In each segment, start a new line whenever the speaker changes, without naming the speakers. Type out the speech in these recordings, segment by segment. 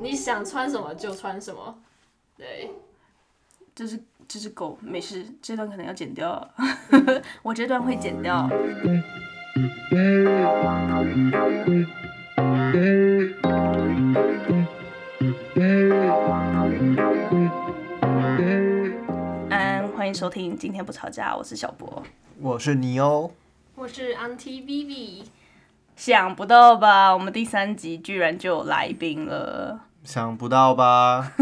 你想穿什么就穿什么，对，
这是这只狗，没事，这段可能要剪掉，我这段会剪掉。安，欢迎收听，今天不吵架，我是小博。
我是尼欧，
我是 Auntie Vivi，
想不到吧？我们第三集居然就有来宾了。
想不到吧？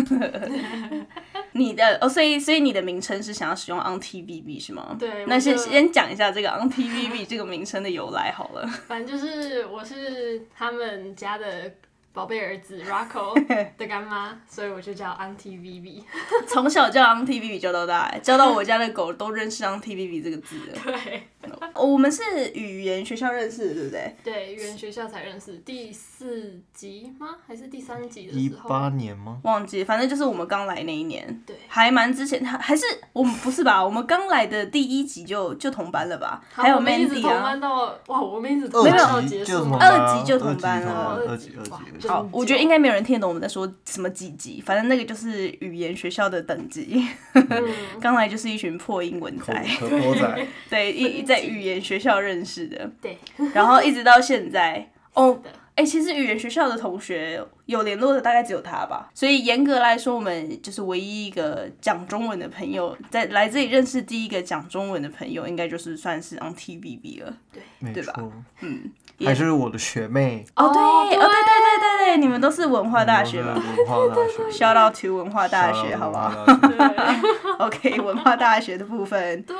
你的哦，所以所以你的名称是想要使用 Auntie Vivi 是吗？
对
那先先讲一下这个 Auntie Vivi 这个名称的由来好了。
反正就是我是他们家的宝贝儿子 Rocco 的干妈，所以我就叫 Auntie Vivi。
从小叫 Auntie Vivi 叫到大，叫到我家的狗都认识 Auntie Vivi 这个字了。
对
我们是语言学校认识的，对不对？
对，语言学校才认识，第四集吗？还是第三集的
一
时候？
八年吗？
忘记，反正就是我们刚来那一年，
对
还蛮之前，还还是我们不是吧？我们刚来的第一集就就同班了吧？还有 Mandy 啊
同班。到哇，我们一直同班
二
到结束吗
级就同班
二级就同班了
了，
二
二级二级。
好，我觉得应该没有人听得懂我们在说什么几级，反正那个就是语言学校的等级。
嗯，
刚来就是一群破英文仔，对，一在语言学校认识的，
对，
然后一直到现在。哦
的，
哎、其实语言学校的同学有联络的大概只有他吧，所以严格来说，我们就是唯一一个讲中文的朋友，在来这里认识第一个讲中文的朋友，应该就是算是 on T B B 了。
对。
对吧，嗯，
还是我的学妹，
哦，对，哦，
对
对对对对对，你们都是文化大学嘛
我们文化大学
，shout out to 文化大学，好不好
对？
OK，文化大学的部分，
对，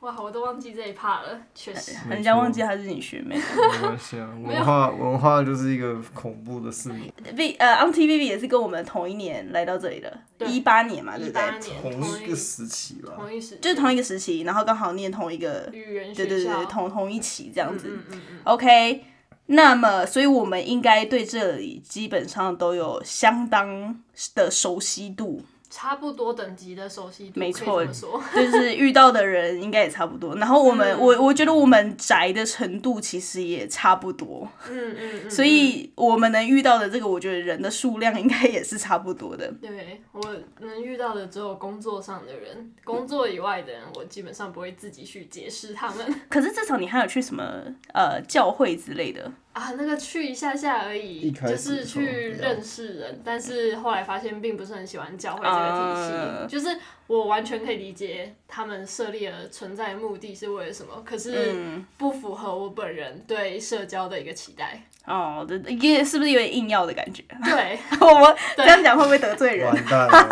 哇，我都忘记这一趴了，确实。
人家忘记她是你学妹。
没关系啊，文化文化就是一个恐怖的四年
，V 呃 on TVB 也是跟我们同一年来到这里的，
对
一八年嘛，对不对？
同一个时期吧。
同一时
就是同一个时期，然后刚好念同一个，
语言
学对对
对，
同同一期这样子。
嗯嗯嗯，
哎那么所以我们应该对这里基本上都有相当的熟悉度，
差不多等级的熟悉度，
没错 就是遇到的人应该也差不多。然后我们，
嗯。
我我觉得我们宅的程度其实也差不多，
嗯嗯嗯，
所以我们能遇到的这个，我觉得人的数量应该也是差不多的。
对我能遇到的只有工作上的人，工作以外的人，我基本上不会自己去解释他们。
可是至少你还有去什么呃教会之类的，
啊，那个去一下下而已，就是去认识人，但是后来发现并不是很喜欢教会这个体系，
啊
就是我完全可以理解他们设立的存在的目的是为了什么，可是
嗯，
不符合我本人对社交的一个期待。
哦，这也是不是有点硬要的感觉？
对，
我们这样讲会不会得罪人？
完蛋了，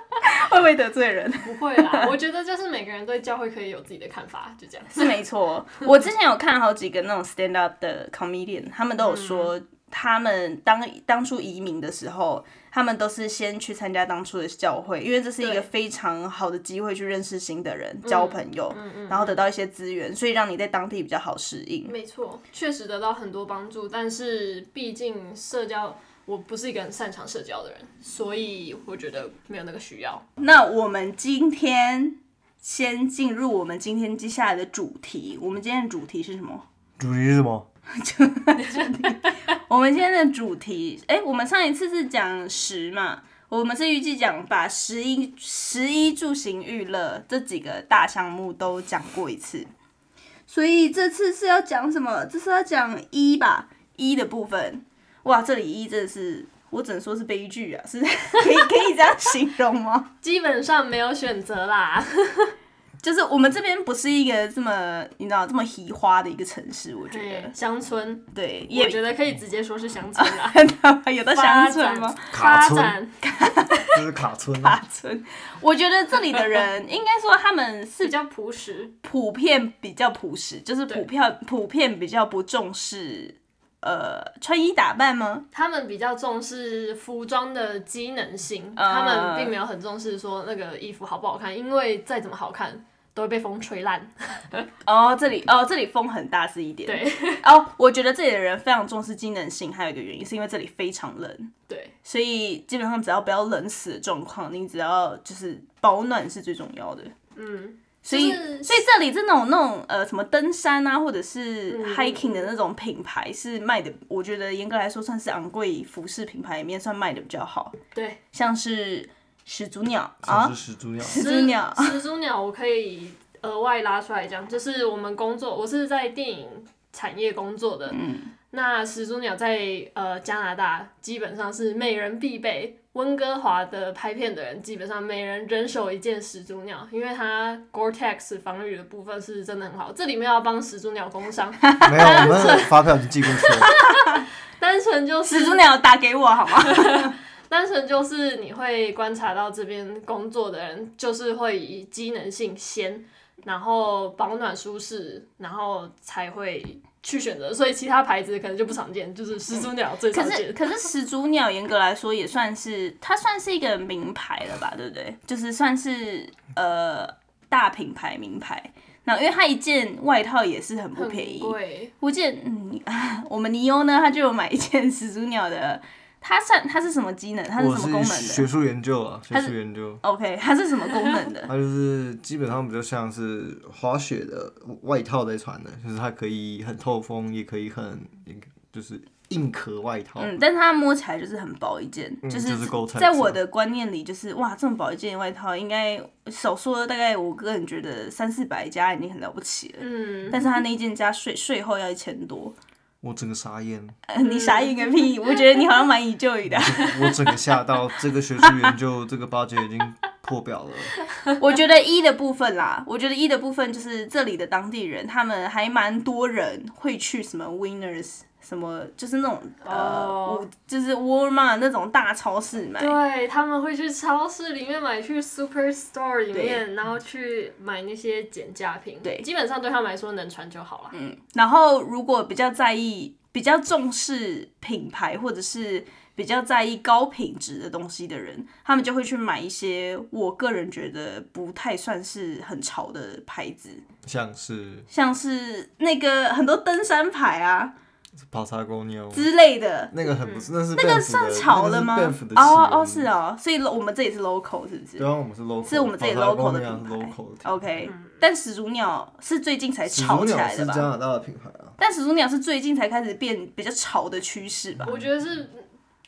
会不会得罪人？
不会啦，我觉得就是每个人对教会可以有自己的看法，就这样。
是没错，我之前有看好几个那种 stand up 的 comedian，他们都有说，他们当当初移民的时候，他们都是先去参加当初的教会，因为这是一个非常好的机会去认识新的人、交朋友，然后得到一些资源，所以让你在当地比较好适应。
没错，确实得到很多帮助，但是毕竟社交，我不是一个很擅长社交的人，所以我觉得没有那个需要。
那我们今天先进入我们今天接下来的主题，我们今天的主题是什么？
主题是什么？
我们今天的主题，哎、我们上一次是讲十嘛，我们是预计讲把十一、十一住行娱乐这几个大项目都讲过一次，所以这次是要讲什么？这是要讲一吧，一的部分。哇，这里一真的是，我只能说是悲剧啊，是可以可以这样形容吗？
基本上没有选择啦。
就是我们这边不是一个这么你知道这么移花的一个城市，我觉得，
乡村，
对，
我
也
觉得可以直接说是乡村啦。
有的
发
乡村吗？
发
卡村
展
这是卡村啊，
大村，我觉得这里的人应该说他们是
比较朴实，
普遍比较朴实，就是普遍普遍比较不重视呃穿衣打扮吗？
他们比较重视服装的机能性，
嗯
他们并没有很重视说那个衣服好不好看，因为再怎么好看都会被风吹烂。
哦，这里哦这里风很大是一点。
对
哦，我觉得这里的人非常重视机能性，还有一个原因是因为这里非常冷，
对，
所以基本上只要不要冷死的状况，你只要就是保暖是最重要的。
嗯，
所以，
就是
所以这里这种那种呃什么登山啊，或者是
嗯
hiking 的那种品牌是卖的，我觉得严格来说算是昂贵服饰品牌里面算卖的比较好，
对。
像是始祖鸟
像
啊。
是，始祖鸟，
始祖鸟，
始祖鸟，我可以额外拉出来讲，就是我们工作，我是在电影产业工作的。
嗯，
那始祖鸟在呃加拿大基本上是每人必备。温哥华的拍片的人基本上每人人手一件始祖鸟，因为它 Gore-Tex 防雨的部分是真的很好。这里面要帮始祖鸟工商，
没有，我们的发票已经寄过去了。
单纯就是
始祖鸟打给我好吗？
单纯就是你会观察到这边工作的人，就是会以机能性先，然后保暖舒适，然后才会去选择。所以其他牌子可能就不常见，就是始祖鸟最
可
常见。
是 可是始祖鸟严格来说也算是它算是一个名牌了吧，对不对？就是算是呃大品牌名牌。那因为它一件外套也是很不便宜，
贵，
我记得，嗯，我们尼欧呢，他就有买一件始祖鸟的，它算它是什么机能？它是什么功能的
学术研究啊，学术研究
，？OK，它是什么功能的？
它就是基本上比较像是滑雪的外套在穿的，就是它可以很透风，也可以很就是硬壳外套。
嗯，但是它摸起来就是很薄一件，
嗯
是
就是
在我的观念里，就是哇，这么薄一件外套，应该少说大概我个人觉得三四百加已经很了不起了。
嗯，
但是它那一件加税税后要一千多，
我整个傻眼，
呃 你傻眼个屁！我觉得你好像蛮以就的。
我整个吓到，这个学术研究这个八戒已经破表了。
我觉得一的部分啦，我觉得一的部分就是这里的当地人，他们还蛮多人会去什么 Winners，什么就是那种、呃就是 Walmart 那种大超市买。
对，他们会去超市里面买，去 Superstore 里面，然后去买那些减价品。
对
基本上对他们来说能穿就好了。
嗯，然后如果比较在意、比较重视品牌或者是比较在意高品质的东西的人，他们就会去买一些我个人觉得不太算是很潮的牌子，
像是
像是那个很多登山牌啊
跑叉公牛，
之类的。
那个很不是，那是
那个算潮了吗？哦哦，是哦，所以我们这里是 local 是不是
对啊，我们是 local，
是我们这里 local 的品牌。？OK，但始祖鸟是最近才
始
炒
祖鸟是加
起来的吧？
拿大的品牌啊，
但始祖鸟是最近才开始变比较潮的趋势吧？
我觉得是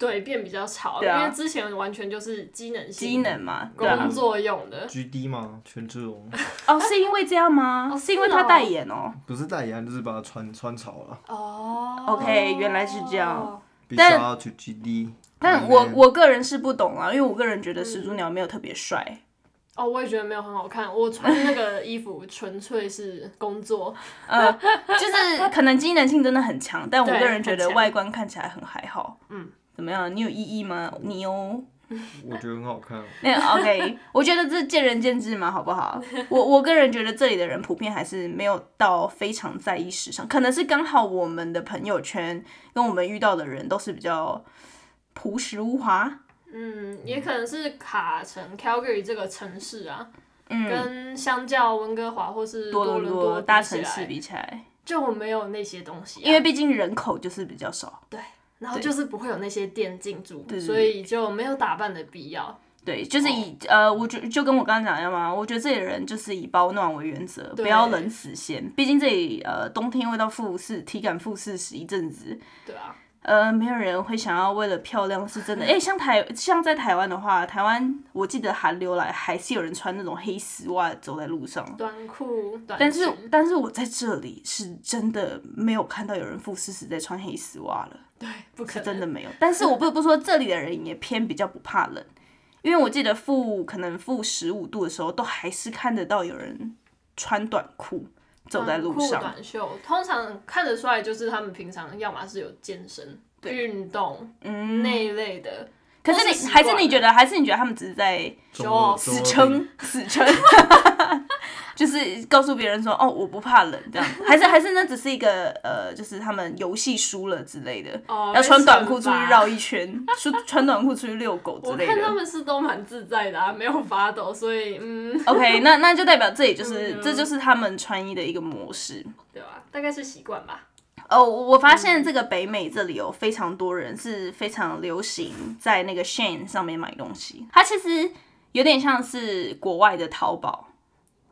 对变比较潮，
对啊
因为之前完全就是机能性
机能嘛，对啊
工。作用的。
GD 吗？权志龙
哦，是因为这样吗？
哦
是因为
是哦
他代言哦。
不是代言，就是把它穿穿潮了。
哦
OK，原来是这样。但
shout out to GD。
但我我个人是不懂啊，因为我个人觉得始祖鸟没有特别帅。
哦，我也觉得没有很好看。我穿那个衣服纯粹是工作，
呃，就是可能机能性真的很强，但我
对
个人觉得
强
外观看起来很还好。
嗯，
怎么样？你有异议吗？你哦。
我觉得很好看。
那 OK，我觉得这见仁见智嘛，好不好？我我个人觉得这里的人普遍还是没有到非常在意时尚，可能是刚好我们的朋友圈跟我们遇到的人都是比较朴实无华。
嗯，也可能是卡城 Calgary 这个城市啊，
嗯，
跟相较温哥华或是
多
伦
伦多大城市比起来，
就没有那些东西啊、
因为毕竟人口就是比较少。
然后就是不会有那些店进驻，
对对
所以就没有打扮的必要。
对，就是以、呃，我觉就跟我刚刚讲一样嘛，我觉得这里的人就是以保暖为原则，不要冷死先。毕竟这里呃冬天会到负四，体感负四十一阵子，
对啊，
呃，没有人会想要为了漂亮是真的。哎、像台像在台湾的话，台湾我记得寒流来还是有人穿那种黑丝袜走在路上，
短裤、短
但是但是我在这里是真的没有看到有人负四十在穿黑丝袜了。
对，不可
真的没有。但是我不得不说，这里的人也偏比较不怕冷，因为我记得负可能负十五度的时候，都还是看得到有人穿短裤走在路
短裤
上。
短袖，通常看得出来就是他们平常要么是有健身、运动
嗯，
那一类的。
可是你还是你觉得，还是你觉得他们只是在
中
Show
二
off
死撑死撑，就是告诉别人说哦我不怕冷这样，还是还是那只是一个呃，就是他们游戏输了之类的，
哦
要穿短裤出去。绕一圈，穿穿短裤出去遛狗之类的
我看他。们是都蛮自在的啊，没有发抖，所以嗯
，OK，那那就代表这里就是、
嗯
这就是他们穿衣的一个模式。
对吧？大概是习惯吧。
哦，我我发现这个北美这里有非常多人是非常流行在那个 Shane 上面买东西，它其实有点像是国外的淘宝。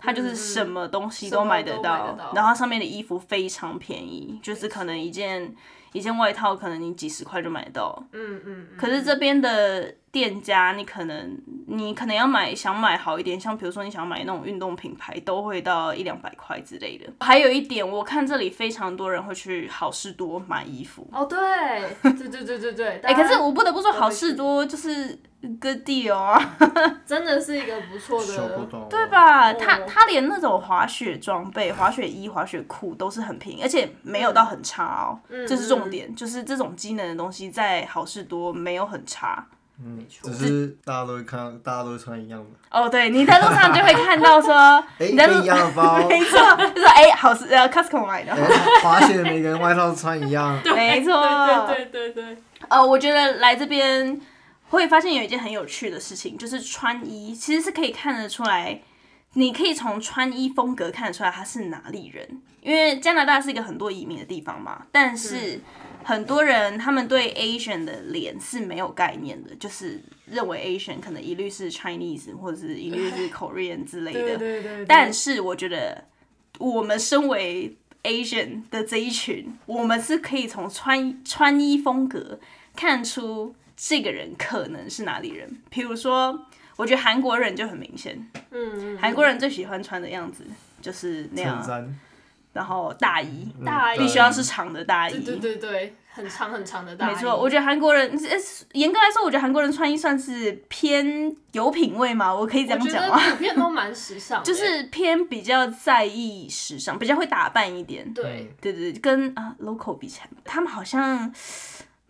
它就是什么东西都买得到，然后它上面的衣服非常便宜，就是可能一件一件外套可能你几十块就买得到。
嗯嗯嗯，
可是这边的店家，你可能你可能要买想买好一点，像比如说你想买那种运动品牌，都会到一两百块之类的。还有一点，我看这里非常多人会去好事多买衣服。
哦对，对对对对对，
哎、
哎
可是我不得不说，好事多就是 good deal 啊，
真的是一个不错的
对？吧？
哦
他他连那种滑雪装备、滑雪衣、滑雪裤都是很便宜，而且没有到很差哦，
嗯
这是重点，就是这种机能的东西在好事多没有很差。
嗯，
错。
只是大家都会看，大家都会穿一样的，
哦，对，你在路上就会看到说，
哎，
你在路
跟一样的包，
没错，就说哎、好是呃 Costco 买的，
哎，滑雪每个人外套穿一样，
没错，
对对对对，
呃，我觉得来这边会发现有一件很有趣的事情，就是穿衣其实是可以看得出来，你可以从穿衣风格看得出来他是哪里人。因为加拿大是一个很多移民的地方嘛，但是很多人他们对 Asian 的脸是没有概念的，就是认为 Asian 可能一律是 Chinese 或者是一律是 Korean 之类的。
对对对，
但是我觉得我们身为 Asian 的这一群，我们是可以从穿穿衣风格看出这个人可能是哪里人。比如说，我觉得韩国人就很明显，
嗯嗯，
韩国人最喜欢穿的样子就是那
衬
样，
衫，
然后大衣
大衣
必须要是长的大衣。
对对对对，很长很长的大衣，
没错，我觉得韩国人，呃严格来说，我觉得韩国人穿衣算是偏有品味嘛，我可以这
我觉得
样讲吗？
普遍都蛮时尚 的，
就是偏比较在意时尚，比较会打扮一点。
对，
对对，对跟啊 local 比起来，他们好像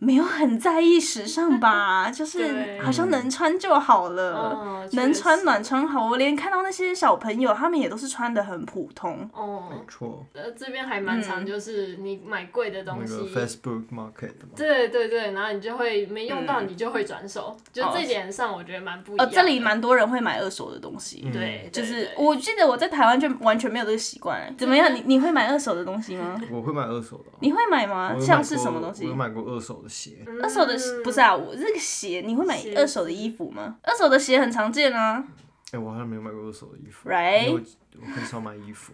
没有很在意时尚吧，就是好像能穿就好了，
嗯，
能穿暖穿好。我连看到那些小朋友，他们也都是穿的很普通。
哦
没，错，
呃，这边还蛮常，就是你买贵的东西，
那个 Facebook Market，
对对对，然后你就会没用到，你就会转手，就这点上我觉得蛮不一
哦，
样呃。
这里蛮多人会买二手的东西。
对，对
就是我记得我在台湾就完全没有这个习惯。怎么样？你你会买二手的东西吗？
我会买二手的哦，
你会买吗像是什么东西
我有？买过二手的鞋，
二手的不是啊，我这个鞋你会买二手的衣服吗？二手的鞋很常见啊。
哎，我好像没有买过二手的衣服
Right
我我很少买衣服，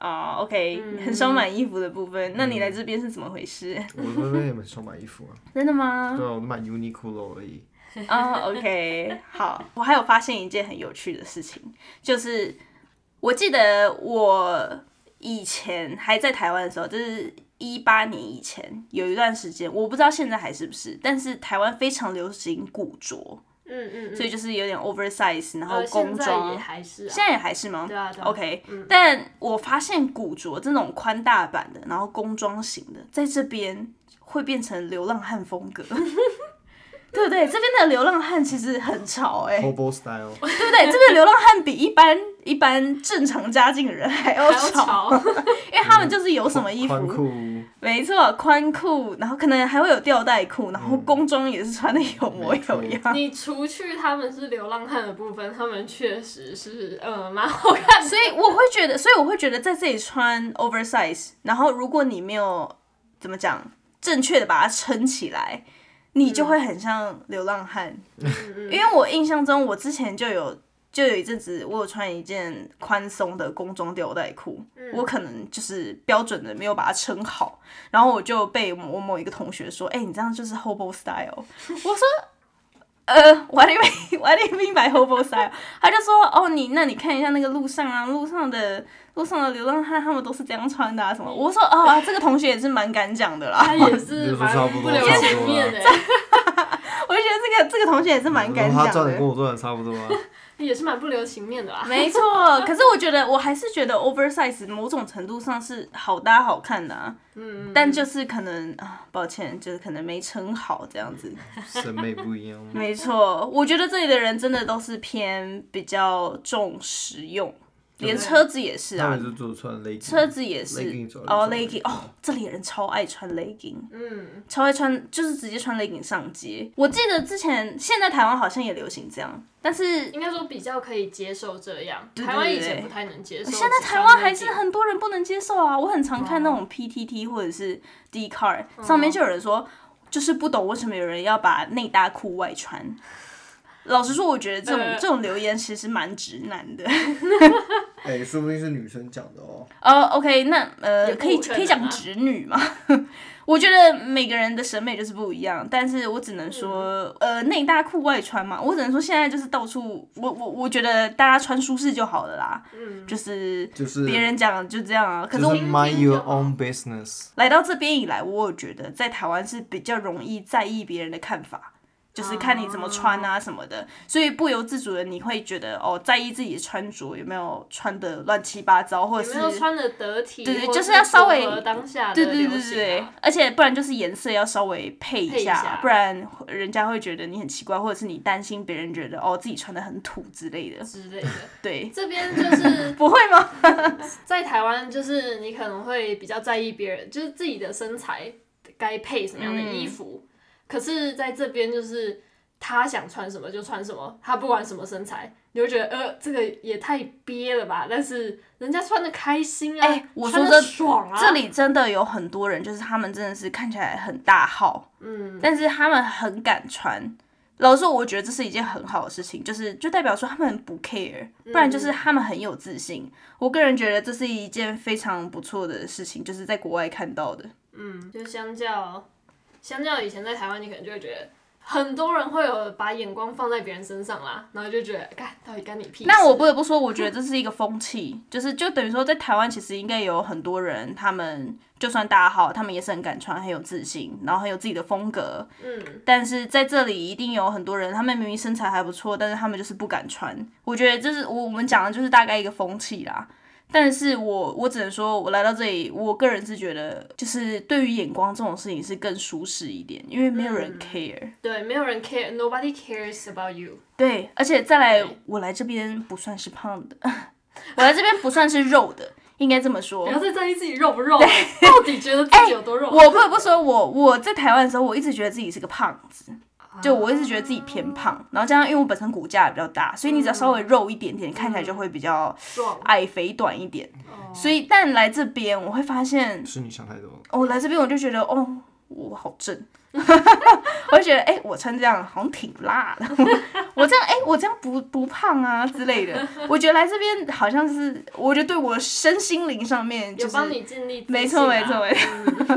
哦、o k 很少买衣服的部分。那你来这边是怎么回事？
我这边也很少买衣服啊，
真的吗？
对啊，我都买 Uniqlo 而已，
啊、o k 好。我还有发现一件很有趣的事情，就是我记得我以前还在台湾的时候，就是一八年以前有一段时间，我不知道现在还是不是，但是台湾非常流行古着，
嗯嗯嗯，
所以就是有点 oversize，然后
呃，
工
现在
装。
也还是啊
现，在也还是吗？
对啊对啊
OK，、但我发现古着这种宽大版的，然后工装型的，在这边会变成流浪汉风格，对不对？这边的流浪汉其实很潮哎、
Hobo Style，
对不对？这边的流浪汉比一般一般正常家境的人还要潮，因为他们就是有什么衣服，
宽裤，
没错，宽裤，然后可能还会有吊带裤，然后工装也是穿的有模有样。
你除去他们是流浪汉的部分，他们确实是呃蛮好看的。
所以我会觉得，所以我会觉得在这里穿 oversize，然后如果你没有怎么讲正确的把它撑起来，你就会很像流浪汉。因为我印象中，我之前就有就有一阵子，我有穿一件宽松的工装吊带裤，我可能就是标准的没有把它撑好，然后我就被我某一个同学说：“哎、你这样就是 hobo style。” 我说。呃，What do you mean? What do you mean by hobo style？他就说，哦，你那你看一下那个路上啊，路上的路上的流浪汉，他们都是这样穿的啊，什么？我说，哦，啊这个同学也是蛮敢讲的啦。
他也是蛮
差不
留情面的，
我就觉得这个这个同学也是蛮敢讲的
他赚的跟。我赚的差不多啊，
也是蛮不留情面的啦。
没错，可是我觉得我还是觉得 oversize 某种程度上是好搭好看的啊，嗯，但就是可能啊，抱歉，就是可能没撑好这样子。
审美不一样。
没错，我觉得这里的人真的都是偏比较重实用，连车子也是啊车子也是哦，legging 哦，这里人超爱穿 legging，
嗯，
超爱穿，就是直接穿 legging 上街。我记得之前现在台湾好像也流行这样，但是
应该说比较可以接受这样。
对
台湾以前不太能接受，
现在台湾还是很多人不能接受啊！我很常看那种 PTT 或者是 d c a r 上面就有人说，就是不懂为什么有人要把内搭裤外穿。老实说，我觉得这种、
呃
这种留言其实蛮直男的。
哎、说不定是女生讲的哦。
哦、o k 那呃，可以可以讲直女嘛？我觉得每个人的审美就是不一样，但是我只能说，呃，内搭裤外穿嘛，我只能说现在就是到处，我我我觉得大家穿舒适就好了啦，
嗯，
就是
就是
别人讲就这样啊。可是我
就是 mind your own business。
来到这边以来，我有觉得在台湾是比较容易在意别人的看法，就是看你怎么穿啊什么的，所以不由自主的你会觉得哦，在意自己的穿着有没有穿的乱七八糟，或者
有
是
没有穿的得体？
对对就是要稍微
符合当下的
对对对对而且不然就是颜色要稍微配一
配一下
不然人家会觉得你很奇怪，或者是你担心别人觉得哦自己穿的很土之类的。
之类的。
对，
这边就是
不会吗？
在台湾，就是你可能会比较在意别人，就是自己的身材该配什么样的衣服。可是在这边，就是他想穿什么就穿什么，他不管什么身材，你会觉得呃，这个也太憋了吧？但是人家穿的开心啊，
哎我
穿
说
的爽啊，
这里真的有很多人，就是他们真的是看起来很大号，
嗯，
但是他们很敢穿。老实说，我觉得这是一件很好的事情，就是就代表说他们不 care，不然就是他们很有自信。我个人觉得这是一件非常不错的事情，就是在国外看到的。
嗯，就相较相较以前在台湾，你可能就会觉得。很多人会有把眼光放在别人身上啦，然后就觉得，干到底干你屁事？
那我不得不说，我觉得这是一个风气，就是就等于说，在台湾其实应该有很多人，他们就算大号，他们也是很敢穿，很有自信，然后很有自己的风格。
嗯，
但是在这里一定有很多人，他们明明身材还不错，但是他们就是不敢穿。我觉得这是我我们讲的就是大概一个风气啦。但是我我只能说，我来到这里，我个人是觉得，就是对于眼光这种事情是更舒适一点，因为没有人 care。
对，没有人 care，nobody cares about you。
对，而且再来，我来这边不算是胖的，我来这边不算是肉的，应该这么说
不。要再在意自己肉不肉，到底觉得自己有多肉？
我不得不说我我在台湾的时候，我一直觉得自己是个胖子，就我一直觉得自己偏胖，然后加上因为我本身骨架也比较大，所以你只要稍微肉一点点，看起来就会比较，矮肥短一点。
哦。
所以，但来这边我会发现，
是你想太多了。
我、来这边我就觉得，哦，我好正，我就觉得，哎、我穿这样好像挺辣的，我这样，哎、我这样不不胖啊之类的。我觉得来这边好像是，我觉得对我身心灵上面就是
有帮你尽力、
没错没错没错，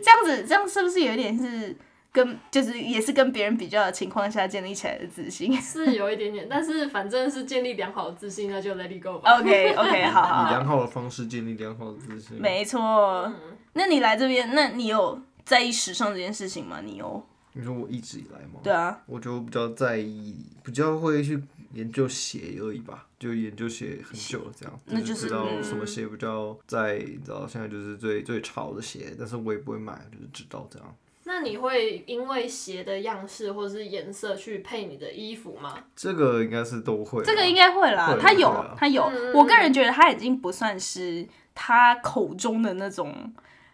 这样子这样是不是有一点是跟就是也是跟别人比较的情况下建立起来的自信
是有一点点，但是反正是建立良好的自信，那就 let it go 吧。
？OK OK，好好好，
以良好的方式建立良好的自信。
没错。那你来这边，那你有在意时尚这件事情吗？你有？
你说我一直以来吗？
对啊，
我就比较在意，比较会去研究鞋而已吧，就研究鞋很久了，这样，
那就是
知道
嗯
什么鞋比较在，你知道现在就是最最潮的鞋，但是我也不会买，就是知道这样。
那你会因为鞋的样式或者是颜色去配你的衣服吗？
这个应该是都会，
这个应该会啦
会，
他有他有
嗯。
我个人觉得他已经不算是他口中的那种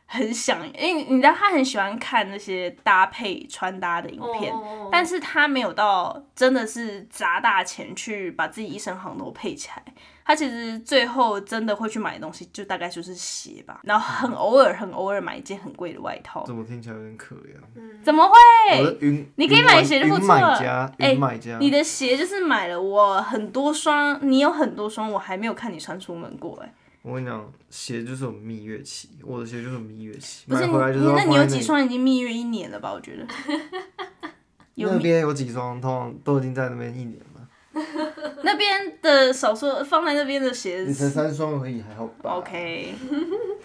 很想，因为你知道他很喜欢看那些搭配穿搭的影片，
哦
但是他没有到真的是砸大钱去把自己一身行头配起来。他其实最后真的会去买的东西，就大概就是鞋吧，然后很偶尔很偶尔买一件很贵的外套。
怎么听起来有点可怜？
怎么会？
我的云，
你可以
买
买鞋就不错了
买家，
哎
云买家，
你的鞋就是买了我很多双，你有很多双，我还没有看你穿出门过哎、
我跟你讲，鞋就是有蜜月期，我的鞋就是有蜜月期，买回来就是
你那你有几双已经蜜月一年了吧？我觉得
那边有几双，通常都已经在那边一年了。
那边的少数放在那边的鞋子
你才三双而已，还好吧
OK，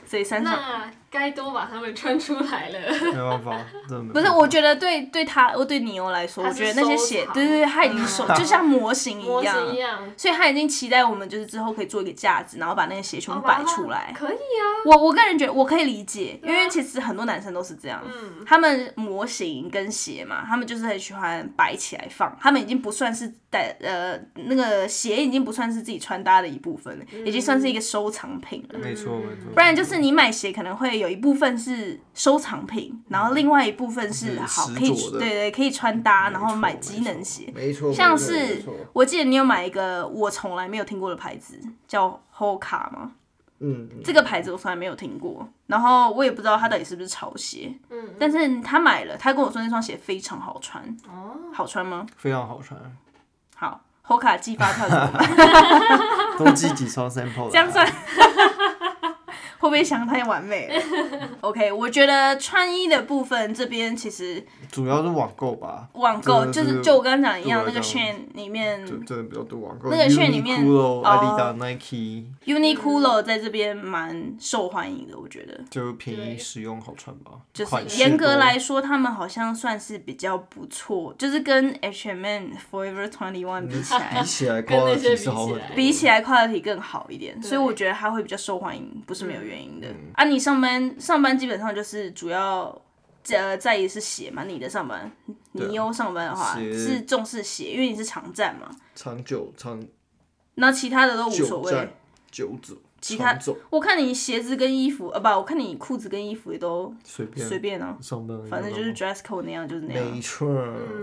所以三双
那该都把他们穿出来了。
没办法，真的
不是，我觉得对对他，我对尼欧来说，我觉得那些鞋，对对对，他已经收，就像模型一样，
型一样，
所以他已经期待我们就是之后可以做一个架子，然后把那个鞋全部摆出来。
可以啊。
我我个人觉得我可以理解，因为其实很多男生都是这样，
嗯，
他们模型跟鞋嘛，他们就是很喜欢摆起来放，他们已经不算是带呃那个鞋已经不算是自己穿搭的一部分了，已经算是一个收藏品了。
没错没错。
不然就是你买鞋可能会有一部分是收藏品，然后另外一部分是
是
好可以对对可以穿搭，然后买机能鞋。
没错，
像是我记得你有买一个我从来没有听过的牌子，叫 Hoka 吗？
嗯，
这个牌子我从来没有听过，然后我也不知道它到底是不是潮鞋。
嗯，
但是他买了，他跟我说那双鞋非常好穿。
哦，
好穿吗？
非常好穿。
好，Hoka 寄发票怎么办？
多寄几双 sample，来
这样算会不会想太完美了？OK，我觉得穿衣的部分这边其实
主要是网购吧，
网购就是是就我刚刚讲一样，那个
对我来讲
Shein 里面
真的比较多网购。
那个券里面
Uniqlo、Nike
Uniqlo 在这边蛮受欢迎的，我觉得。
就便宜、实用、好穿吧。
就是严格来说，他们好像算是比较不错，就是跟 H&M、Forever Twenty One 比起来
比，起来
跟那些
quality 是好很
比起来
多。
比起来 quality 更好一点，所以
对
我觉得它会比较受欢迎，不是没有原因的。
嗯
啊，你上班上班基本上就是主要呃在意是鞋嘛，你的上班，你优上班的话是重视鞋，因为你是常站嘛，
长久长
那其他的都无所谓
久走，
其他
走
我看你鞋子跟衣服，呃，不，我看你裤子跟衣服也都
随便
随便啊，
上班
反正就是 dress code 那样就是那样
没。错。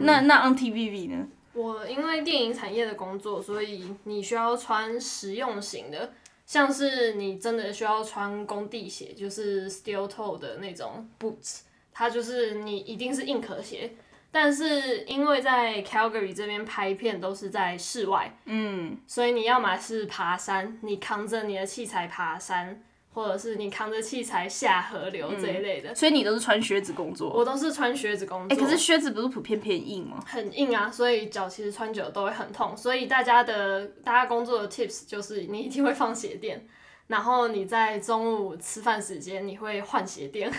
那那 on TVB 呢？
我因为电影产业的工作，所以你需要穿实用型的，像是你真的需要穿工地鞋，就是 steel toe 的那种 boots，它就是你一定是硬壳鞋。但是因为在 Calgary 这边拍片都是在室外，
嗯，
所以你要么是爬山，你扛着你的器材爬山，或者是你扛着器材下河流这一类的。
所以你都是穿靴子工作。
我都是穿靴子工
哎、
作。
可是靴子不是普遍偏硬吗？
很硬啊，所以脚其实穿久了都会很痛。所以大家的大家工作的 tips 就是你一定会放鞋垫，然后你在中午吃饭时间你会换鞋垫，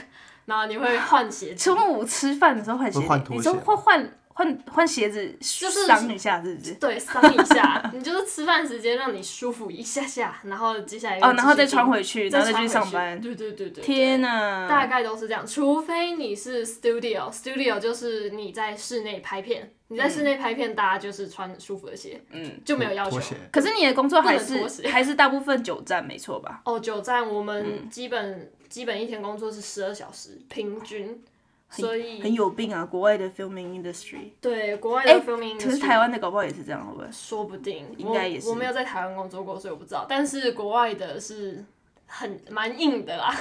然后你会换鞋。
中午吃饭的时候换鞋你说
拖鞋
会换换换鞋子，
就是
伤一下，是不是？
对，伤一下，你就是吃饭时间让你舒服一下下，然后接下来
哦，然后再穿回去，然后再
穿回
上班。
对对对对。
天哪！
大概都是这样，除非你是 studio，studio 就是你在室内拍片，你在室内拍片，大家就是穿舒服的鞋，
嗯，
就没有要求
可是你的工作还是还是大部分久站，没错吧？
哦，久站我
嗯
们基本、基本一天工作是十二小时平均，所以很
有病啊！国外的 filming industry，
对国外
哎
的 filming，、
可是台湾的搞不好也是这样，会不会？
说不定
应该也是
我。我没有在台湾工作过，所以我不知道。但是国外的是很蛮硬的啦，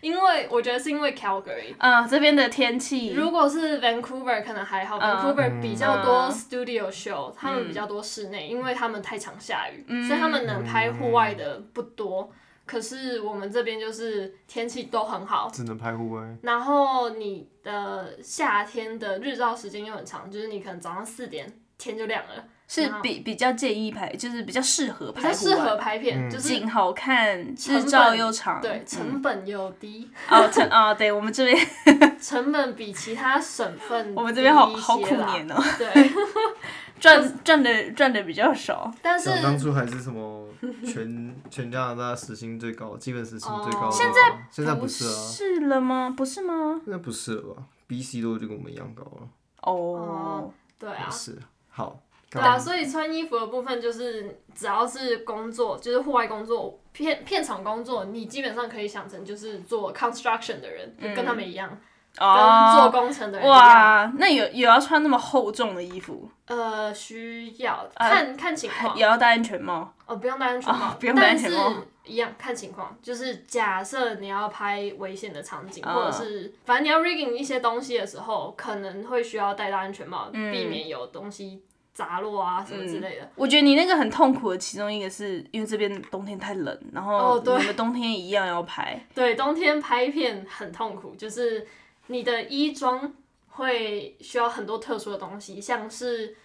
因为我觉得是因为 Calgary。
啊、这边的天气，
如果是 Vancouver 可能还好、v a
嗯
n c o u v e r 比较多
嗯
studio show，、他们比较多室内，因为他们太常下雨，
嗯
所以他们能拍户外的不多。可是我们这边就是天气都很好，
只能拍户外。
然后你的夏天的日照时间又很长，就是你可能早上四点天就亮了，
是比比较建议拍，就是比较适合拍
适合拍片，
嗯。
就是
景好看，日照又长，
对
嗯。
成本又低，
哦成啊，对我们这边
成本比其他省份
我们这边好
低一些
好苦年哦，
对，
赚赚的赚的比较少，
但是
想当初还是什么全 全加拿大时薪最高，基本时薪最高的
哦
地方。现在
不
不是啊，
是了吗？不是吗？
现在不是了吧？BC 都就跟我们一样高了，
哦，
对啊
也，是。好，
对啊，所以穿衣服的部分就是只要是工作，就是户外工作、片片场工作，你基本上可以想成就是做 construction 的人，就跟他们一样，跟做
哦，
工程的人一样。
哇，那有有要穿那么厚重的衣服，
呃，需要
呃
看、看情况。
也要戴安全帽，
哦，不用戴安全帽，
哦不用戴安全帽。
一样看情况，就是假设你要拍危险的场景，
嗯
或者是反正你要 rigging 一些东西的时候，可能会需要戴到安全帽，
嗯。
避免有东西砸落啊什么之类的。
我觉得你那个很痛苦的其中一个是因为这边冬天太冷，然后你们冬天一样要拍，
对，冬天拍片很痛苦，就是你的衣装会需要很多特殊的东西，像是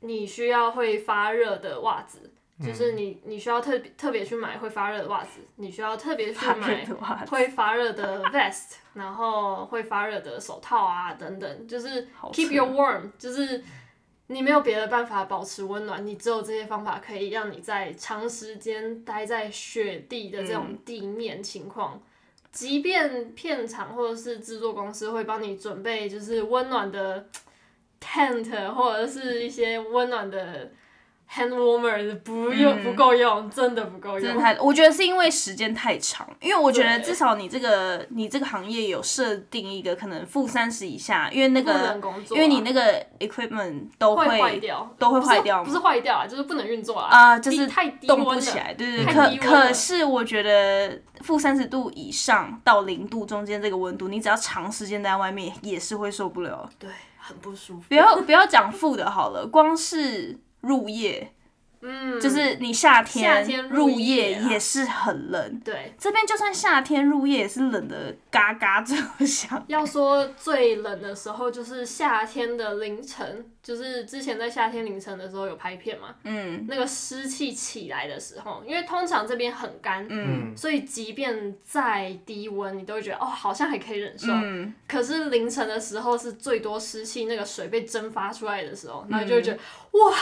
你需要会发热的袜子，就是你你需要特别特别去买会发热的袜子，你需要特别去买，会发热的 vest，然后会发热的手套啊等等，就是 keep your warm，就是你没有别的办法保持温暖，你只有这些方法可以让你在长时间待在雪地的这种地面情况。即便片场或者是制作公司会帮你准备就是温暖的 tent 或者是一些温暖的 hand warmer，不用、不够用，真的不够用。
真的太，我觉得是因为时间太长，因为我觉得至少你这个你这个行业有设定一个可能负三十以下，因为那个
啊、
因为你那个 equipment 都
会坏掉，
都会坏掉吗
不是坏掉啊，就是不能运作啊。
啊，就是
太低
动不起来，对对可可是我觉得负三十度以上到零度中间这个温度，你只要长时间在外面也是会受不了。
对，很不舒服。
不要不要讲负的好了，光是入夜，
嗯，
就是你夏
夏
天入
天入夜啊
也是很冷。
对。
这边就算夏天入夜也是冷的嘎嘎作响。
要说最冷的时候，就是夏天的凌晨，就是之前在夏天凌晨的时候有拍片嘛，
嗯
那个湿气起来的时候，因为通常这边很干，
嗯
所以即便再低温，你都会觉得哦，好像还可以忍受。
嗯，
可是凌晨的时候是最多湿气，那个水被蒸发出来的时候，然后就会觉得、哇，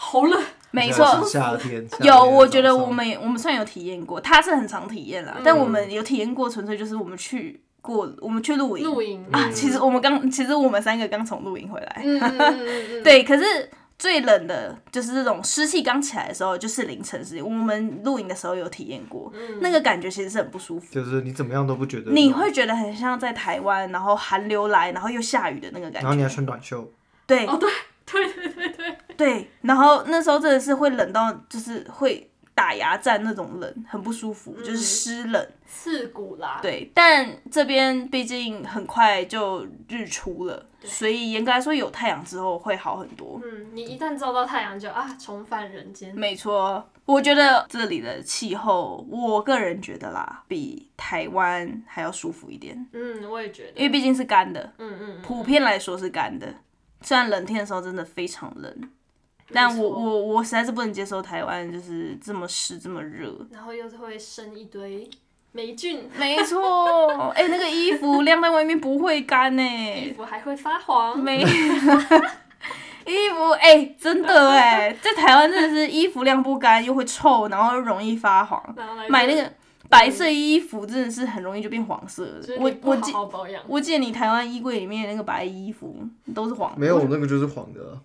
好冷。
没错。
夏天。
有，我觉得我们我们算有体验过，他是很常体验啦，
嗯
但我们有体验过，纯粹就是我们去过，我们去露营
露营
啊。其实我们刚，其实我们三个刚从露营回来，对，可是最冷的就是这种湿气刚起来的时候，就是凌晨时间。我们露营的时候有体验过，
嗯
那个感觉其实是很不舒服。
就是你怎么样都不觉得，
你会觉得很像在台湾，然后寒流来，然后又下雨的那个感觉
然后你还。穿短袖，
对
哦对 对对对对，
对，然后那时候真的是会冷到，就是会打牙战那种冷，很不舒服，就是湿冷。
刺骨啦。
对，但这边毕竟很快就日出了，所以严格来说有太阳之后会好很多。
嗯，你一旦照到太阳就啊，重返人间。
没错，我觉得这里的气候，我个人觉得啦，比台湾还要舒服一点，
嗯，我也觉得。
因为毕竟是干的，
嗯嗯，
普遍来说是干的。虽然冷天的时候真的非常冷，但我我我实在是不能接受台湾就是这么湿这么热。
然后又是会生一堆霉菌，
没错，哎、那个衣服晾在外面不会干呢、
衣服还会发黄。
没 衣服哎、真的哎、在台湾真的是衣服晾不干，又会臭，然后又容易发黄。买那个白色衣服真的是很容易就变黄色的。我我记
好保养。
我记得你台湾衣柜里面那个白衣服都是黄的。
没有，那个就是黄的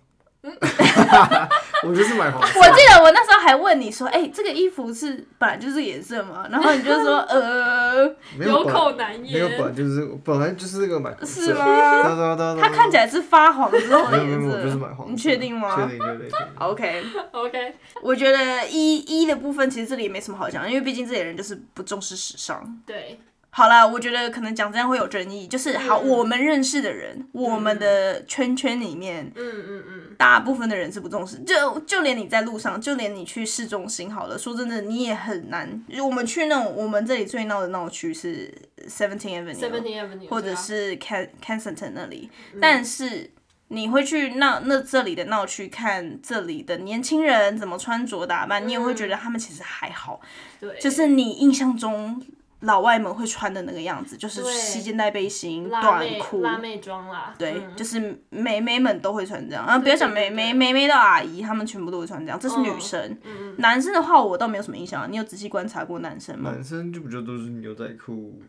啊。我就是买黄色。
我记得我那时候还问你说，哎、这个衣服是本来就是这个颜色吗？然后你就说，呃，
有口难
没有
言。
本来就是本来就是这个买黄色。
是吗它看起来是发黄之后的颜
色没有没有，我就是买
色。
黄色。
你确定吗？
确定确定。
OK，OK，
我觉得一一的部分其实这里也没什么好讲，因为毕竟这些人就是不重视时尚。
对，
好啦，我觉得可能讲这样会有争议，就是好，
嗯
我们认识的人，我们的圈圈里面，
嗯嗯嗯，
大部分的人是不重视，就就连你在路上，就连你去市中心好了，说真的，你也很难。我们去那种我们这里最闹的闹区是 Seventeen
Avenue，Seventeen Avenue，
或者是 Can Kensington 那里，但是你会去那那这里的闹区看这里的年轻人怎么穿着打扮，你也会觉得他们其实还好，
对，
就是你印象中老外们会穿的那个样子，就是
对
细肩带背心、短裤。
辣妹装啦。
对，
嗯
就是妹妹们都会穿这样，啊，不要讲妹
对对
妹妹妹到阿姨，她们全部都会穿这样，这是女
嗯
生。
嗯
男生的话，我倒没有什么印象啊，你有仔细观察过男生吗
男生就不就都是牛仔裤、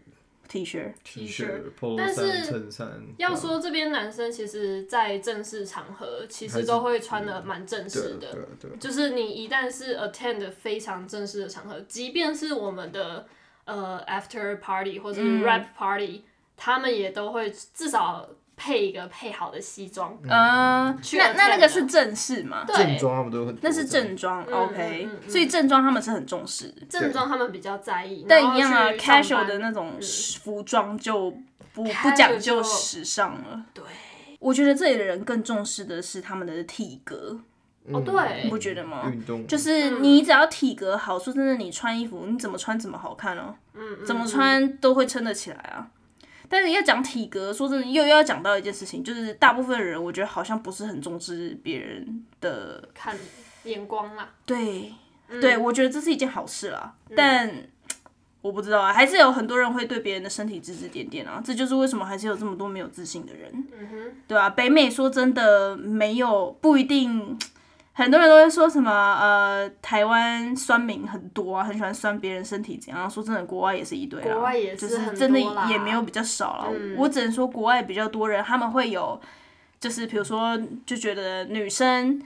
？T 恤
，T
恤
恤、polo
但
衫、
是
衬衫。
要说这边男生其实，在正式场合其实都会穿的蛮正式的。就是你一旦是 attend 非常正式的场合，即便是我们的呃 after party 或者 rap party，、他们也都会至少配一个配好的西装。
嗯，
去
那那那个是正式吗？
对。
正装他们都很多
那是正装
嗯
，OK，
嗯嗯
所以正装他们是很重视的。
正装他们比较在意，
但一样啊，casual 的那种服装就不不讲究时尚了。
对，
我觉得这里的人更重视的是他们的体格，
哦对。
你不觉得吗？
运动。
就是你只要体格好，说真的，你穿衣服你怎么穿怎么好看哦，
嗯，嗯
怎么穿都会撑得起来啊。但是要讲体格，说真的，又要讲到一件事情，就是大部分人我觉得好像不是很重视别人的，
看眼光啦，
对，
嗯。
对我觉得这是一件好事啦。但我不知道啊，还是有很多人会对别人的身体指指点点啊，这就是为什么还是有这么多没有自信的人。
嗯哼，
对啊，北美说真的没有不一定，很多人都会说什么呃，台湾酸民很多啊，很喜欢酸别人身体怎样。说真的，国外也是一堆啊，
国外也
就是真的也没有比较少了。
嗯
我只能说国外比较多人，他们会有，就是比如说就觉得女生。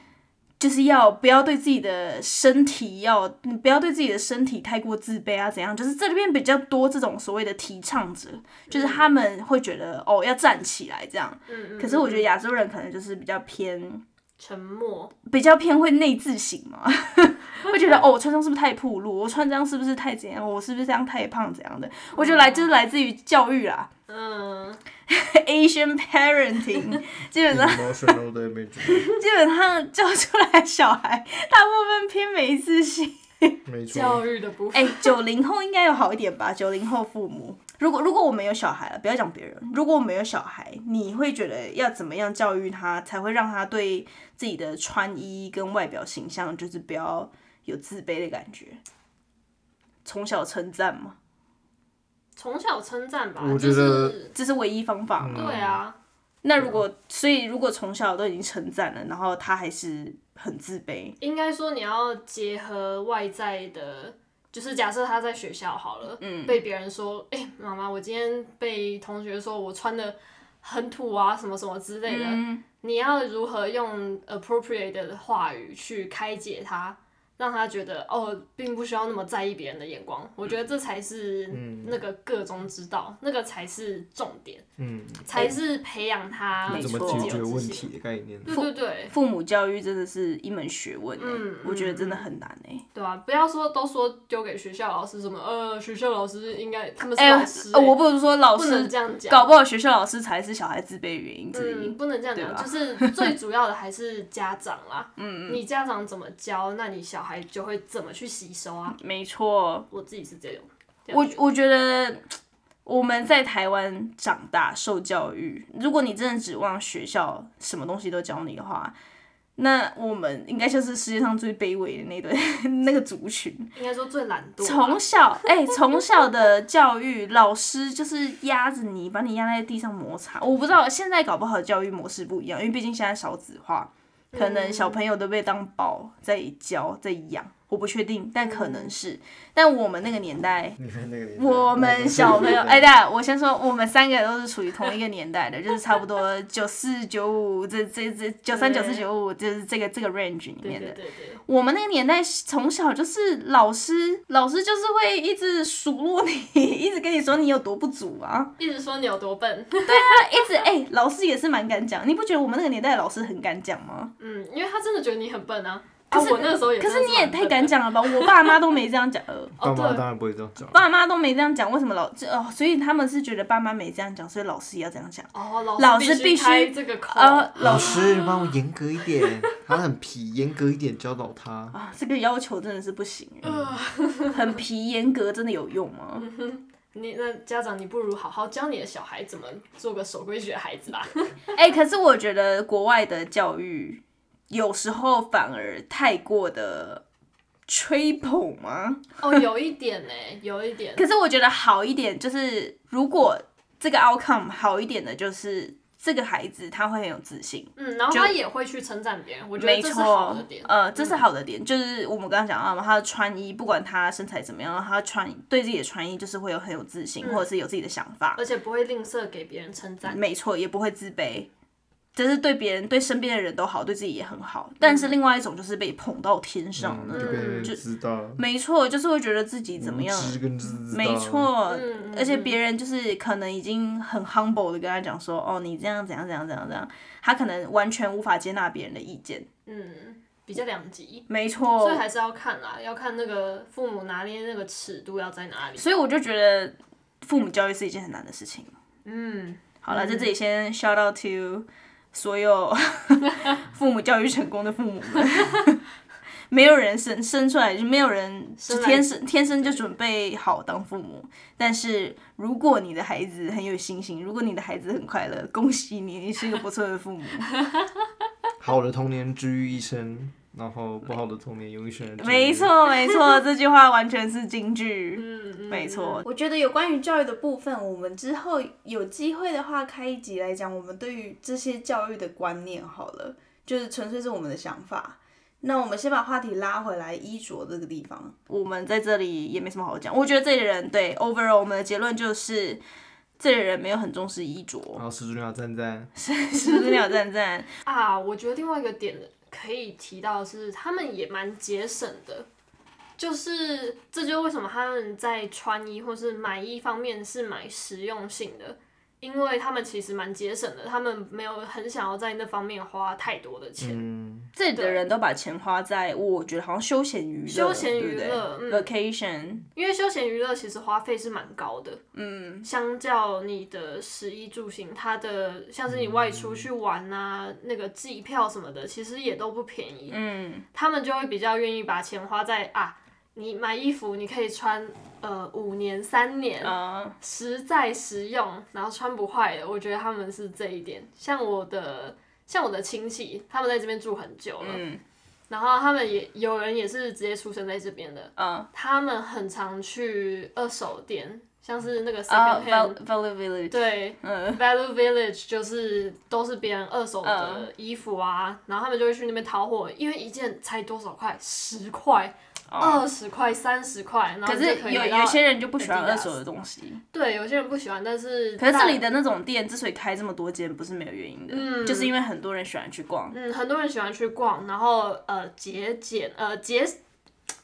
就是要不要对自己的身体要不要对自己的身体太过自卑啊？怎样？就是这里边比较多这种所谓的提倡者，就是他们会觉得哦要站起来这样。
嗯嗯，
可是我觉得
嗯
亚洲人可能就是比较偏，
沉默，
比较偏会内自省嘛，会觉得哦，我穿这样是不是太暴露？我穿这样是不是太怎样？我是不是这样太胖怎样的？我觉得来就是来自于教育啦，
嗯，
Asian parenting，基本上基本上教出来小孩大部分偏没自信。
没错
教。育的部分。
哎、九零后应该有好一点吧？九零后父母，如果如果我们有小孩了，不要讲别人，如果我们有小孩，你会觉得要怎么样教育他，才会让他对自己的穿衣跟外表形象，就是不要有自卑的感觉？从小称赞嘛，
从小称赞吧，
我觉得
是
这是唯一方法嘛。
对啊，
那如果所以如果从小都已经称赞了，然后他还是很自卑，
应该说你要结合外在的，就是假设他在学校好了，
嗯。
被别人说，哎、妈妈，我今天被同学说我穿的很土啊，什么什么之类的，
嗯，
你要如何用 appropriate 的话语去开解他，让他觉得哦，并不需要那么在意别人的眼光。我觉得这才是那个个中之道，那个才是重点，
嗯，
才是培养他
没
怎么
错
解决问
自己
题的概念？
对对对，
父母教育真的是一门学问哎、
嗯
我觉得真的很难哎、
对啊，不要说都说丢给学校老师什么，呃，学校老师应该他们老师、
呃我不能说老
不能
师
这样讲，
搞不好学校老师才是小孩自卑的原因之一。
嗯，不能这样讲，就是最主要的还是家长啦。嗯你家长怎么教，那你小孩就会怎么去吸收啊。
没错，
我自己是这种。这样
我我觉得我们在台湾长大受教育，如果你真的指望学校什么东西都教你的话，那我们应该就是世界上最卑微的那对 那个族群。
应该说最懒惰。
从小，哎、从小的教育，老师就是压着你，把你压在地上摩擦。我不知道现在搞不好教育模式不一样，因为毕竟现在少子化，可能小朋友都被当宝在教在养，我不确定，但可能是。但我们那个年代，
你们那个年代
我们小朋友，哎，对啊，我先说，我们三个都是处于同一个年代的，就是差不多 九四九五这这这九三九四九五，就是这个这个 range 里面的
对。对对，
我们那个年代从小就是老师，老师就是会一直数落你，一直跟你说你有多不足啊，
一直说你有多笨。
对啊一直哎、老师也是蛮敢讲，你不觉得我们那个年代的老师很敢讲吗？
嗯，因为他真的觉得你很笨啊。
可是
啊我那个时候也
可。是你也太敢讲了吧，我爸妈都没这样讲，呃，
哦，对，
爸妈当然不会这样讲。
爸妈都没这样讲，为什么老这哦？所以他们是觉得爸妈没这样讲，所以老师也要这样讲。
哦，老
老师必须
开这个口。
呃，
老师帮我严格一点，他很皮，严格一点教导他。
啊，这个要求真的是不行，很皮严格真的有用吗？
你那家长，你不如好好教你的小孩怎么做个守规矩的孩子吧。
哎、可是我觉得国外的教育有时候反而太过的吹捧吗？
哦，有一点呢，有一点。
可是我觉得好一点就是，如果这个 outcome 好一点的，就是这个孩子他会很有自信。
嗯，然后他也会去称赞别人，我觉得
没
这是好
错
的点。，
呃，这是好的点，就是我们刚刚讲到嘛，他的穿衣，不管他身材怎么样，他穿对自己的穿衣就是会有很有自信，或者是有自己的想法，
而且不会吝啬给别人称赞。
没错，也不会自卑，就是对别人、对身边的人都好，对自己也很好。但是另外一种就是被捧到天上嗯，
就知道，
没错，就是会觉得自己怎么样没，错，
嗯
而且别人就是可能已经很 humble 的跟他讲说，哦，你这样怎样怎样怎样怎样，他可能完全无法接纳别人的意见。
嗯，比较两极，
没错
所以，还是要看啦，要看那个父母拿捏那个尺度要在哪里。
所以我就觉得父母教育是一件很难的事情。
嗯，
好了，在这里先 shout out to 所有 父母教育成功的父母们。没有人生生出来就没有人天生天生就准备好当父母，但是如果你的孩子很有信心，如果你的孩子很快乐，恭喜你，你是一个不错的父母。
好的童年治愈一生，然后不好的童年永远选
没，错，没错，这句话完全是金句。
嗯嗯，
没错，我觉得有关于教育的部分，我们之后有机会的话开一集来讲，我们对于这些教育的观念好了，就是纯粹是我们的想法。那我们先把话题拉回来衣着这个地方，我们在这里也没什么好讲。我觉得这里的人对 overall 我们的结论就是，这里的人没有很重视衣着。
然后始祖鸟赞赞，
始祖鸟赞赞，
啊，我觉得另外一个点可以提到是，他们也蛮节省的，就是这就是为什么他们在穿衣或是买衣方面是买实用性的，因为他们其实蛮节省的，他们没有很想要在那方面花太多的钱。
嗯，
这里的人都把钱花在我觉得好像休闲娱乐，
休闲娱乐嗯。
vacation，
因为休闲娱乐其实花费是蛮高的，嗯，相较你的食衣住行，它的像是你外出去玩啊，那个机票什么的，其实也都不便宜。
嗯，
他们就会比较愿意把钱花在啊，你买衣服你可以穿呃五年三年，
啊、
实在实用，然后穿不坏的，我觉得他们是这一点。像我的像我的亲戚，他们在这边住很久了，
嗯。
然后他们也有人也是直接出生在这边的，
嗯
他们很常去二手店，像是那个
啊
second hand，、
，Val Value Village，
对
嗯
，Value Village 就是都是别人二手的
嗯。
衣服啊，然后他们就会去那边淘货，因为一件才多少块，十块、
哦
二十块、三十块，然后
可
是
有有些人就不喜欢二手的东西，
对有些人不喜欢，但是
可是这里的那种店之所以开这么多间，不是没有原因的，
嗯。
就是因为很多人喜欢去逛。
嗯，很多人喜欢去逛，然后呃节俭呃节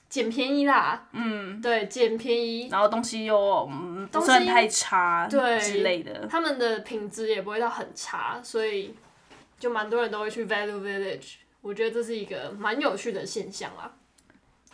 捡便宜啦，
嗯，
对，捡便宜，
然后东西又嗯不算太差，
对。
之类的。
他们的品质也不会到很差，所以就蛮多人都会去 Value Village，我觉得这是一个蛮有趣的现象啦，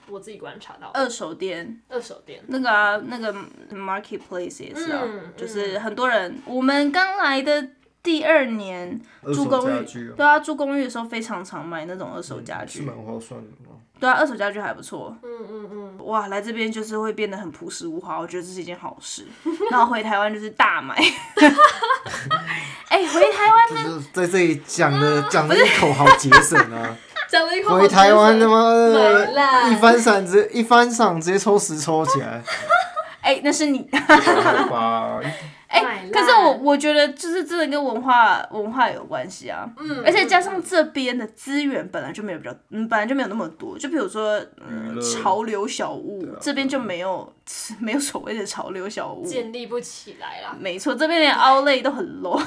我自己观察到。
二手店
二手店，
那个啊，那个 marketplace 也是啊，
嗯
就是很多人，我们刚来的第二年
二手
住公寓
家具，啊，
对啊，住公寓的时候非常常买那种二手家具，
是蛮划算的嘛。
对啊，二手家具还不错。
嗯嗯嗯，
哇，来这边就是会变得很朴实无华，我觉得这是一件好事。然后回台湾就是大买，哎、回台湾
就是在这里讲的 讲的一口好节省啊！
讲了一口
回台湾他妈的，一翻伞直接一翻赏直接抽十抽起来，
哎、那是你。哎、
买
可是我我觉得就是真的跟文化文化有关系啊，
嗯，
而且加上这边的资源本来就没有比较，嗯，本来就没有那么多。就比如说，嗯，潮流小物、
对啊
这边就没有 没有所谓的潮流小物。
建立不起来啦。
没错，这边连 Outlet 都很 low。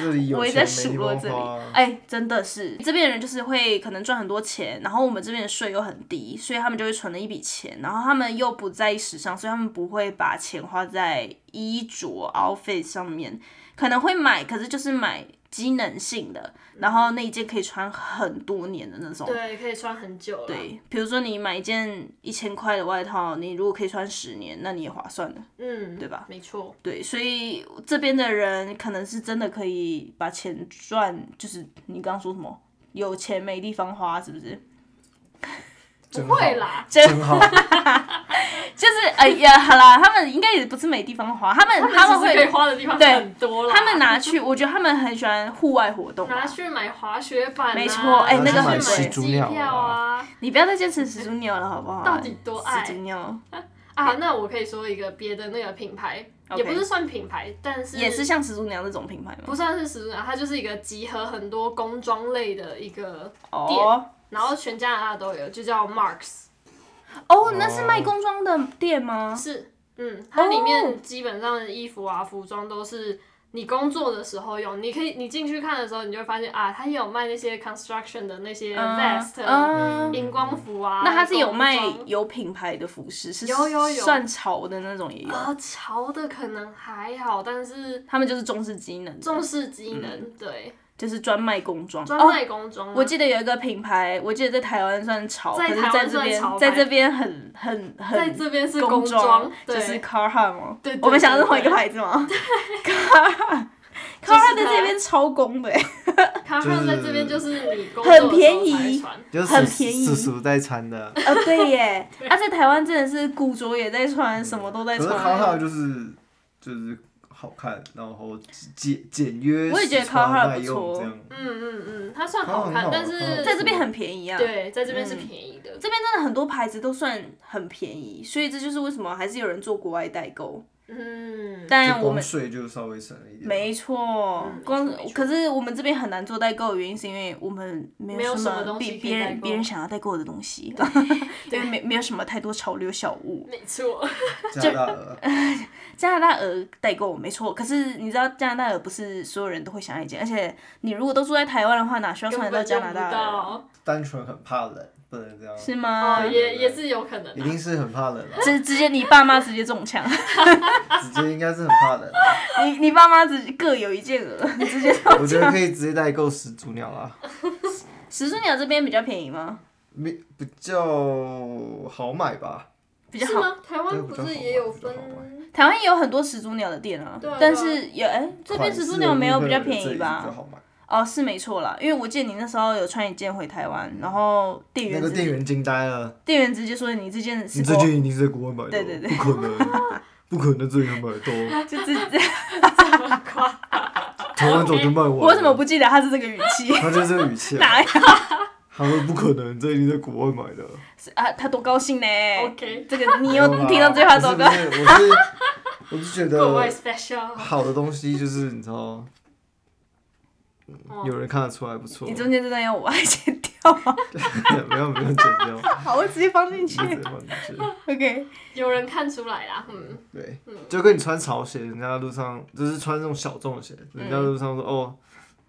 这里有
我也在数落这里哎、真的是这边的人就是会可能赚很多钱，然后我们这边的税又很低，所以他们就会存了一笔钱，然后他们又不在意时尚，所以他们不会把钱花在衣着 outfit 上面，可能会买，可是就是买机能性的，然后那一件可以穿很多年的那种。
对，可以穿很久。，
对，比如说你买一件一千块的外套，你如果可以穿十年，那你也划算的。
嗯，
对吧
没错，
对，所以这边的人可能是真的可以把钱赚，就是你刚刚说什么，有钱没地方花，是不是？
真好
不会啦，
真好，
就是哎呀，好啦，他们应该也不是没地方花，他们他们会，
花的地方
对
很多啦。
他们拿去，我觉得他们很喜欢户外活动。
拿去买滑雪板、啊，
没错哎
那个
买机票啊。
你不要再坚持始祖鸟了，好不好？
到底多爱
始祖鸟
啊，那我可以说一个别的那个品牌也不是算品牌，但是
也是像始祖鸟这种品牌吗？
不算是始祖鸟，它就是一个集合很多工装类的一个，
哦
然后全加拿大都有，就叫 Marks。
哦，那是卖工装的店吗？
是，嗯，它里
哦
面基本上的衣服啊、服装都是你工作的时候用。你可以，你进去看的时候，你就会发现啊，它也有卖那些 construction 的那些 vest、
嗯
荧光服啊。
那它是有卖有品牌的服饰，是
有有有
算潮的那种也有。
啊，潮的可能还好，但是
他们就是重视机能，
重视机能，对，
就是专卖工装。
专
哦，
卖工装啊。
我记得有一个品牌，我记得在台湾算潮，可是
在台湾
在这边
算潮
在这边很很很
在这边是
工
工装，
就
对，
是 Carhartt 吗？
对对
我们想的是同一个牌子吗？Carhartt。Carhartt 在这边超工的欸，
卡上在这边就是你
很便宜很便宜
叔叔在穿的。
呃，对耶，啊，在台湾真的是古着也在穿，什么都在
可是
穿。
卡卡就是就是好看，然后简简约，
我也觉得
实穿
Carhartt
耐用
不错。
嗯嗯嗯，它算好看但是
在这边很便宜啊。
对，在这边是
嗯
便宜的。
这边真的很多牌子都算很便宜，所以这就是为什么还是有人做国外代购。
嗯，
但我们
税就稍微省了一点。
没错，
嗯
光可是我们这边很难做代购的原因是因为我们没
没有
什
什么比
别人别人想要代购的东西，因为没没有什么太多潮流小物。
没错，
加拿大鹅。
加拿大鹅代购没错，可是你知道加拿大鹅不是所有人都会想要一件，而且你如果都住在台湾的话，哪需要穿得到加拿大鹅？
单纯很怕冷，不能这样。
是吗？
哦，也也是有可能的。
一定是很怕冷啊。
直直接你爸妈直接中枪。
直接应该是很怕冷。
你你爸妈只各有一件鹅，你直接
我觉得可以直接代购始祖鸟啊，
始祖鸟这边比较便宜吗？
比比较好买吧。
比较好。
是吗？台湾不是也有分
台湾也有很多始祖鸟的店啊，
对啊
但是有哎、这边始祖鸟没有比较便宜
比较
吧？
好买。
哦，是没错啦，因为我记得你那时候有穿一件回台湾，然后店
那
员那
个店员惊呆了，
店员直接说你这件是
你这件一定是在国外买的哦，
对对对
不可能，不可能这里还买得到，
就直接，
台湾早就卖完了。
我怎么不记得他是这个语气？
他就是这个语气啊，
哪呀？
他说不可能，这一定在国外买的。
是啊，他多高兴呢
OK
这个你有
没有啦
听到这句话多高
兴？我是我是觉
国外
得
special，
好的东西就是你知道，
哦
有人看得出来不错
你，中间这段要我爱剪掉吗？
没有没有剪掉，
好，我直接放进去
直。接放进去。
OK，
有人看出来啦，嗯，
对，就跟你穿潮鞋，人家路上就是穿这种小众的鞋，人家路上说哦，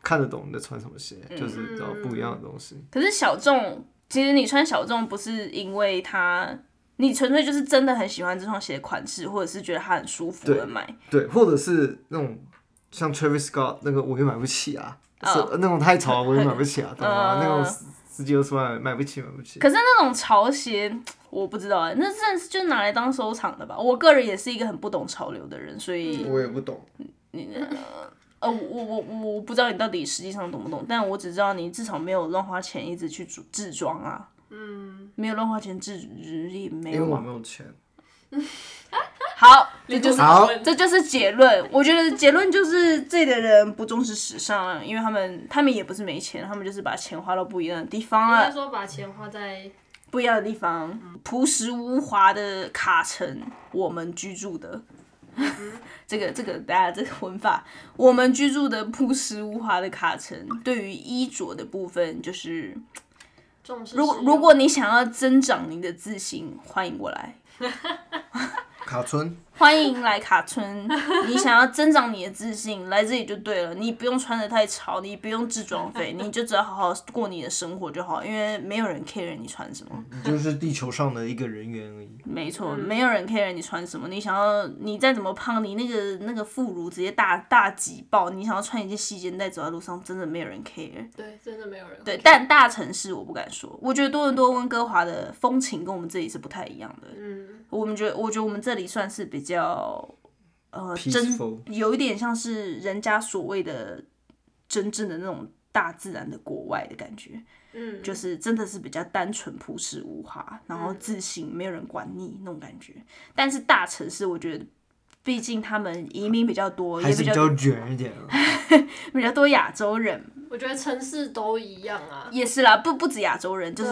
看得懂你在穿什么鞋，就是你知道不一样的东西。
可是小众，其实你穿小众不是因为它，你纯粹就是真的很喜欢这双鞋的款式，或者是觉得它很舒服而买。
对，或者是那种像 Travis Scott 那个我也买不起啊，是
哦
那种太潮了 我也买不起啊，懂吗？
嗯
那种十十几二十万买不起买不起。
可是那种潮鞋，我不知道哎、那真的是就拿来当收藏的吧？我个人也是一个很不懂潮流的人，所以
我也不懂，你
呃，我我我我不知道你到底实际上懂不懂，但我只知道你至少没有乱花钱一直去组制装啊，嗯，没有乱花钱制也没
因为我
有啊。
没有钱。
好，这就是
好
这就是结论。我觉得结论就是这里的人不重视时尚啊，因为他们他们也不是没钱，他们就是把钱花到不一样的地方
应该
了。
说把钱花在
不一样的地方，朴实无华的卡城，我们居住的。这个这个，大家这个文法，我们居住的朴实无华的卡城，对于衣着的部分，就是
重视实用。
如果如果你想要增长你的自信，欢迎过来，
卡村。
欢迎来卡村。你想要增长你的自信，来这里就对了。你不用穿的太潮，你不用置装费，你就只要好好过你的生活就好，因为没有人 care 你穿什么。
你就是地球上的一个人员而已。
没错，没有人 care 你穿什么。你想要，你再怎么胖，你那个那个副乳直接大大挤爆，你想要穿一件细肩带走在路上，真的没有人 care。
对，真的没有人会
对，但大城市我不敢说，我觉得多伦多、温哥华的风情跟我们这里是不太一样的。
嗯，
我们觉得，我觉得我们这里算是比较呃真有一点像是人家所谓的真正的那种大自然的国外的感觉。
嗯，
就是真的是比较单纯、朴实无华，然后自信，没有人管你那种感觉。但是大城市，我觉得，毕竟他们移民比较多，也比较
还是比较卷一点啊。
比较多亚洲人，
我觉得城市都一样啊。
也是啦，不不止亚洲人，就是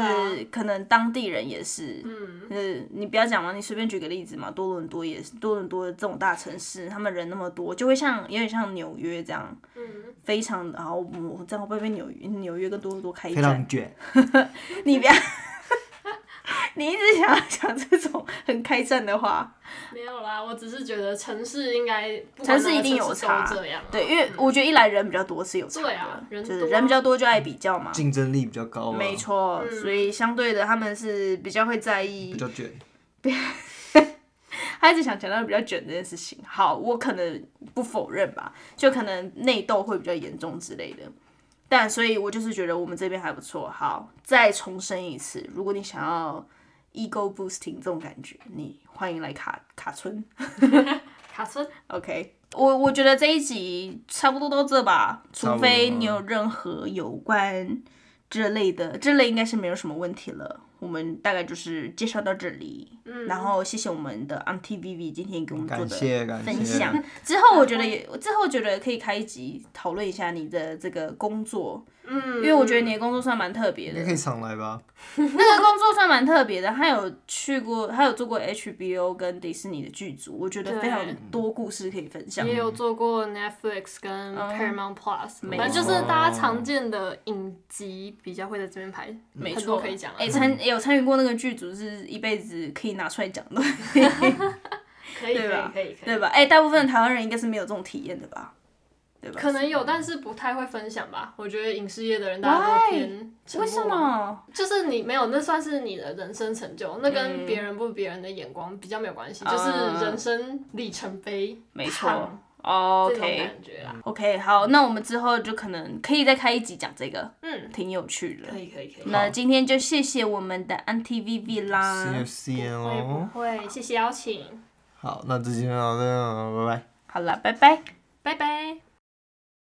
可能当地人也是。
嗯，
呃，你不要讲嘛，你随便举个例子嘛，多伦多也是，多伦多这种大城市，他们人那么多，就会像有点像纽约这样，
嗯，
非常，然后我这样会不会被纽约纽约跟多伦多开
一
战？
常 卷，
你不要，你一直想要讲这种很开战的话，
没有啦，我只是觉得城市应该
城市一定有差
这样啊。
对，因为我觉得一来人比较多是有差的，
对啊人
就是人比较多就爱比较嘛，
竞争力比较高啊。
没，错，
嗯
所以相对的他们是比较会在意
比，较卷。
他一直想强调比较卷这件事情。好，我可能不否认吧，就可能内斗会比较严重之类的。但所以，我就是觉得我们这边还不错。好，再重申一次，如果你想要 ego boosting 这种感觉，你欢迎来卡 卡村。
卡村
OK，我我觉得这一集差不多到这吧，除非你有任何有关这类的，这类应该是没有什么问题了。我们大概就是介绍到这里，
嗯。
然后谢谢我们的 MTVV 今天给我们做的分享。之后我觉得也，之后觉得可以开一集讨论一下你的这个工作，
嗯，
因为我觉得你的工作算蛮特别的
你。可以常来吧？
那个工作算蛮特别的，他有去过，他有做过 HBO 跟迪士尼的剧组，我觉得非常多故事可以分享。
也有做过 Netflix 跟 Paramount Plus，反正就是大家常见的影集比较会在这边拍，
没错，
可以讲啊。
哎、参有参与过那个剧组是一辈子可以拿出来讲的，
可以 可以
对吧
可以可以，
对吧？哎、大部分的台湾人应该是没有这种体验的吧？对吧？
可能有，但是不太会分享吧。我觉得影视业的人大家都？偏沉
为什么？
就是你没有，那算是你的人生成就，那
嗯
跟别人不别人的眼光比较没有关系，就是人生里程碑，
没错哦
这种
，OK
感觉啦。
OK，好，那我们之后就可能可以再开一集讲这个，
嗯，
挺有趣的
可。以可以可以。
那今天就谢谢我们的 Auntie Vivi 啦
soon
会
哦。
不会？谢谢邀请，
好，那这期就到这样，拜拜。
好了，拜拜。
拜拜。